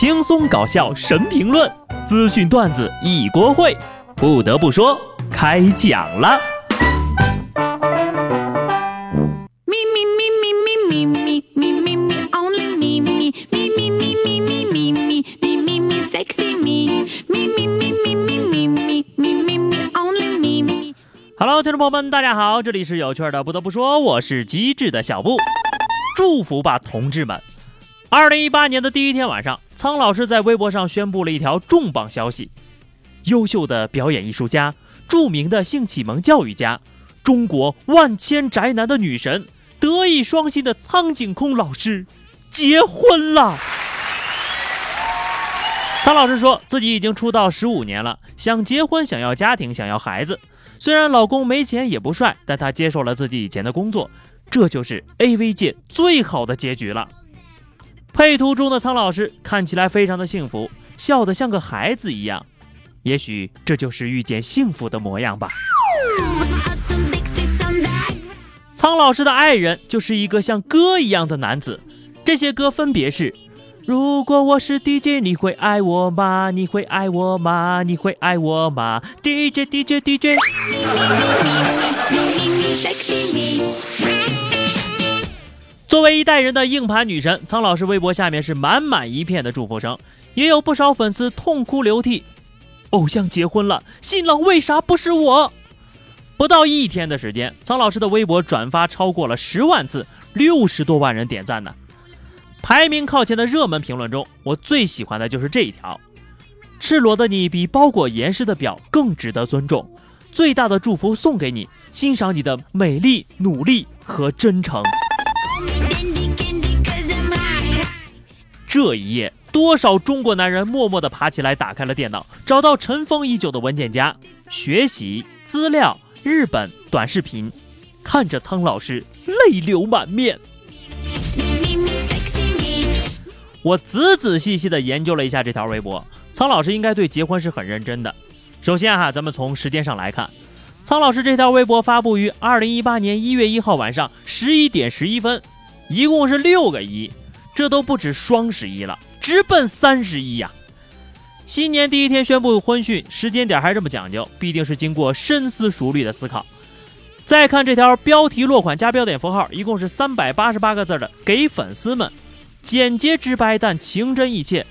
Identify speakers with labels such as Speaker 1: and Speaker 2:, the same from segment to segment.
Speaker 1: 轻松搞笑神评论，资讯段子一锅烩。不得不说，开讲了。Hello，听众朋友们，大家好，这里是有趣的。不得不说，我是机智的小布。祝福吧，同志们！二零一八年的第一天晚上，苍老师在微博上宣布了一条重磅消息：优秀的表演艺术家、著名的性启蒙教育家、中国万千宅男的女神、德艺双馨的苍井空老师结婚了。苍老师说自己已经出道十五年了，想结婚，想要家庭，想要孩子。虽然老公没钱也不帅，但他接受了自己以前的工作，这就是 AV 界最好的结局了。配图中的苍老师看起来非常的幸福，笑得像个孩子一样。也许这就是遇见幸福的模样吧。苍老师的爱人就是一个像歌一样的男子，这些歌分别是：如果我是 DJ，你会爱我吗？你会爱我吗？你会爱我吗？DJ DJ DJ。作为一代人的硬盘女神，苍老师微博下面是满满一片的祝福声，也有不少粉丝痛哭流涕。偶像结婚了，新郎为啥不是我？不到一天的时间，苍老师的微博转发超过了十万次，六十多万人点赞呢。排名靠前的热门评论中，我最喜欢的就是这一条：赤裸的你比包裹严实的表更值得尊重。最大的祝福送给你，欣赏你的美丽、努力和真诚。这一夜，多少中国男人默默地爬起来，打开了电脑，找到尘封已久的文件夹，学习资料、日本短视频，看着苍老师泪流满面。我仔仔细细地研究了一下这条微博，苍老师应该对结婚是很认真的。首先哈，咱们从时间上来看，苍老师这条微博发布于二零一八年一月一号晚上十一点十一分，一共是六个一。这都不止双十一了，直奔三十一呀！新年第一天宣布婚讯，时间点还这么讲究，必定是经过深思熟虑的思考。再看这条标题落款加标点符号，一共是三百八十八个字的，给粉丝们，简洁直白但情真意切。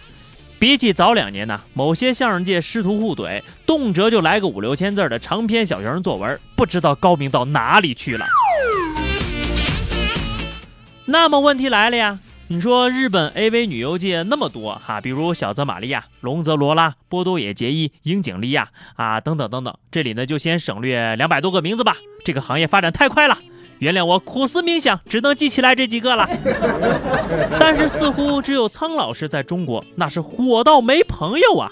Speaker 1: 比起早两年呢，某些相声界师徒互怼，动辄就来个五六千字的长篇小学生作文，不知道高明到哪里去了。那么问题来了呀？你说日本 AV 女优界那么多哈，比如小泽玛利亚、龙泽罗拉、波多野结衣、樱井莉亚啊，等等等等，这里呢就先省略两百多个名字吧。这个行业发展太快了，原谅我苦思冥想，只能记起来这几个了。但是似乎只有苍老师在中国那是火到没朋友啊。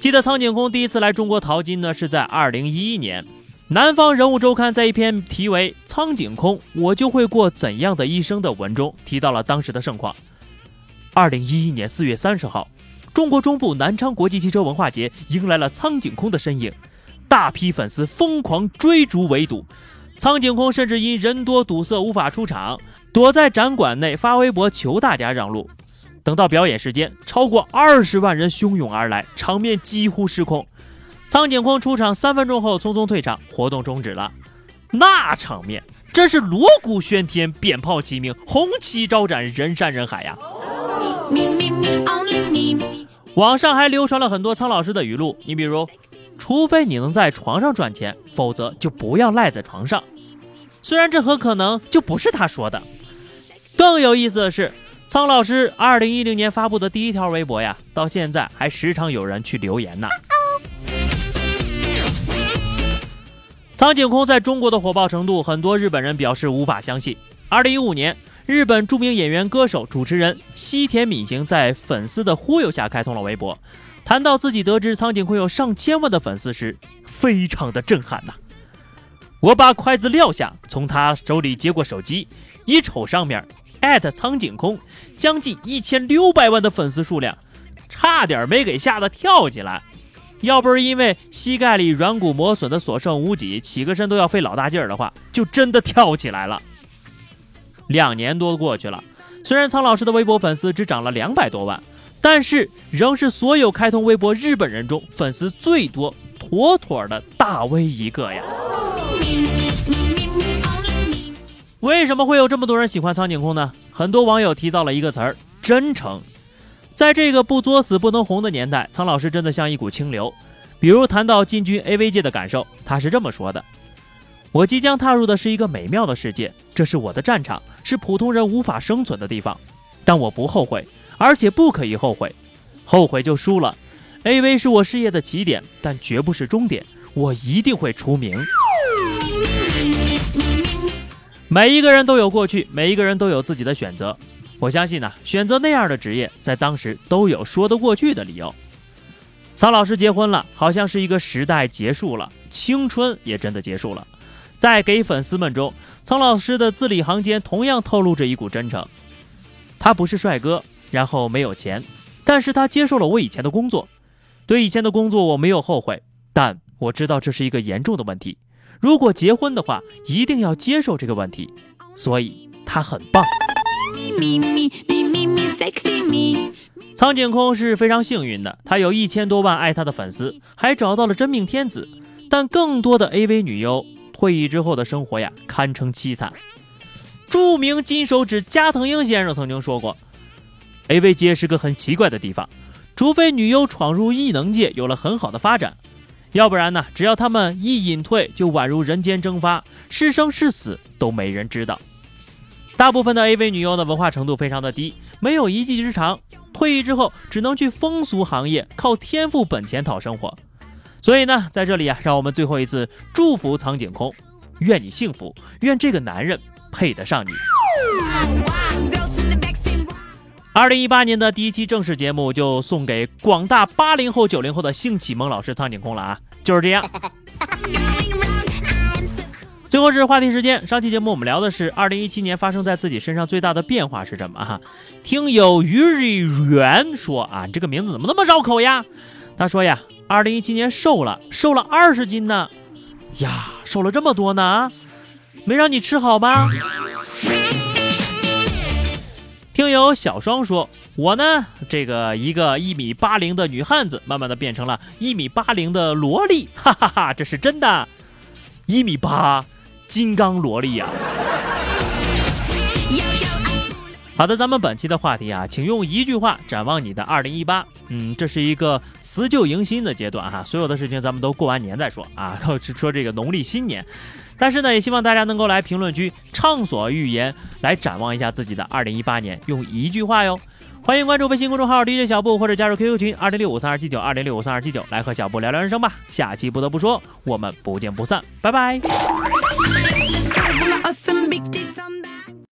Speaker 1: 记得苍井空第一次来中国淘金呢，是在二零一一年。南方人物周刊在一篇题为《苍井空，我就会过怎样的一生》的文中提到了当时的盛况。二零一一年四月三十号，中国中部南昌国际汽车文化节迎来了苍井空的身影，大批粉丝疯狂追逐围堵，苍井空甚至因人多堵塞无法出场，躲在展馆内发微博求大家让路。等到表演时间，超过二十万人汹涌而来，场面几乎失控。苍井空出场三分钟后匆匆退场，活动终止了。那场面真是锣鼓喧天，鞭炮齐鸣，红旗招展，人山人海呀！网上还流传了很多苍老师的语录，你比如：除非你能在床上赚钱，否则就不要赖在床上。虽然这很可能就不是他说的。更有意思的是，苍老师二零一零年发布的第一条微博呀，到现在还时常有人去留言呢。苍井空在中国的火爆程度，很多日本人表示无法相信。二零一五年，日本著名演员、歌手、主持人西田敏行在粉丝的忽悠下开通了微博，谈到自己得知苍井空有上千万的粉丝时，非常的震撼呐！我把筷子撂下，从他手里接过手机，一瞅上面艾特苍井空将近一千六百万的粉丝数量，差点没给吓得跳起来。要不是因为膝盖里软骨磨损的所剩无几，起个身都要费老大劲儿的话，就真的跳起来了。两年多过去了，虽然苍老师的微博粉丝只涨了两百多万，但是仍是所有开通微博日本人中粉丝最多、妥妥的大 V 一个呀。为什么会有这么多人喜欢苍井空呢？很多网友提到了一个词儿——真诚。在这个不作死不能红的年代，苍老师真的像一股清流。比如谈到进军 AV 界的感受，他是这么说的：“我即将踏入的是一个美妙的世界，这是我的战场，是普通人无法生存的地方。但我不后悔，而且不可以后悔。后悔就输了。AV 是我事业的起点，但绝不是终点。我一定会出名。”每一个人都有过去，每一个人都有自己的选择。我相信呢，选择那样的职业，在当时都有说得过去的理由。苍老师结婚了，好像是一个时代结束了，青春也真的结束了。在给粉丝们中，苍老师的字里行间同样透露着一股真诚。他不是帅哥，然后没有钱，但是他接受了我以前的工作。对以前的工作我没有后悔，但我知道这是一个严重的问题。如果结婚的话，一定要接受这个问题，所以他很棒。苍井空是非常幸运的，他有一千多万爱他的粉丝，还找到了真命天子。但更多的 AV 女优退役之后的生活呀，堪称凄惨。著名金手指加藤鹰先生曾经说过，AV 界是个很奇怪的地方，除非女优闯入异能界，有了很好的发展。要不然呢？只要他们一隐退，就宛如人间蒸发，是生是死都没人知道。大部分的 AV 女优的文化程度非常的低，没有一技之长，退役之后只能去风俗行业，靠天赋本钱讨生活。所以呢，在这里啊，让我们最后一次祝福苍井空，愿你幸福，愿这个男人配得上你。二零一八年的第一期正式节目就送给广大八零后、九零后的性启蒙老师苍井空了啊，就是这样。最后是话题时间，上期节目我们聊的是二零一七年发生在自己身上最大的变化是什么哈？听友于日元说啊，这个名字怎么那么绕口呀？他说呀，二零一七年瘦了，瘦了二十斤呢，呀，瘦了这么多呢啊，没让你吃好吗？听友小双说：“我呢，这个一个一米八零的女汉子，慢慢的变成了一米八零的萝莉，哈哈哈，这是真的，一米八，金刚萝莉呀。”好的，咱们本期的话题啊，请用一句话展望你的二零一八。嗯，这是一个辞旧迎新的阶段哈，所有的事情咱们都过完年再说啊，说这个农历新年。但是呢，也希望大家能够来评论区畅所欲言，来展望一下自己的二零一八年，用一句话哟。欢迎关注微信公众号 DJ 小布，或者加入 QQ 群二零六五三二七九二零六五三二七九，来和小布聊聊人生吧。下期不得不说，我们不见不散，拜拜。